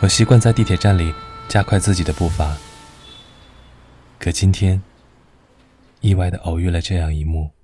我习惯在地铁站里加快自己的步伐。可今天意外的偶遇了这样一幕。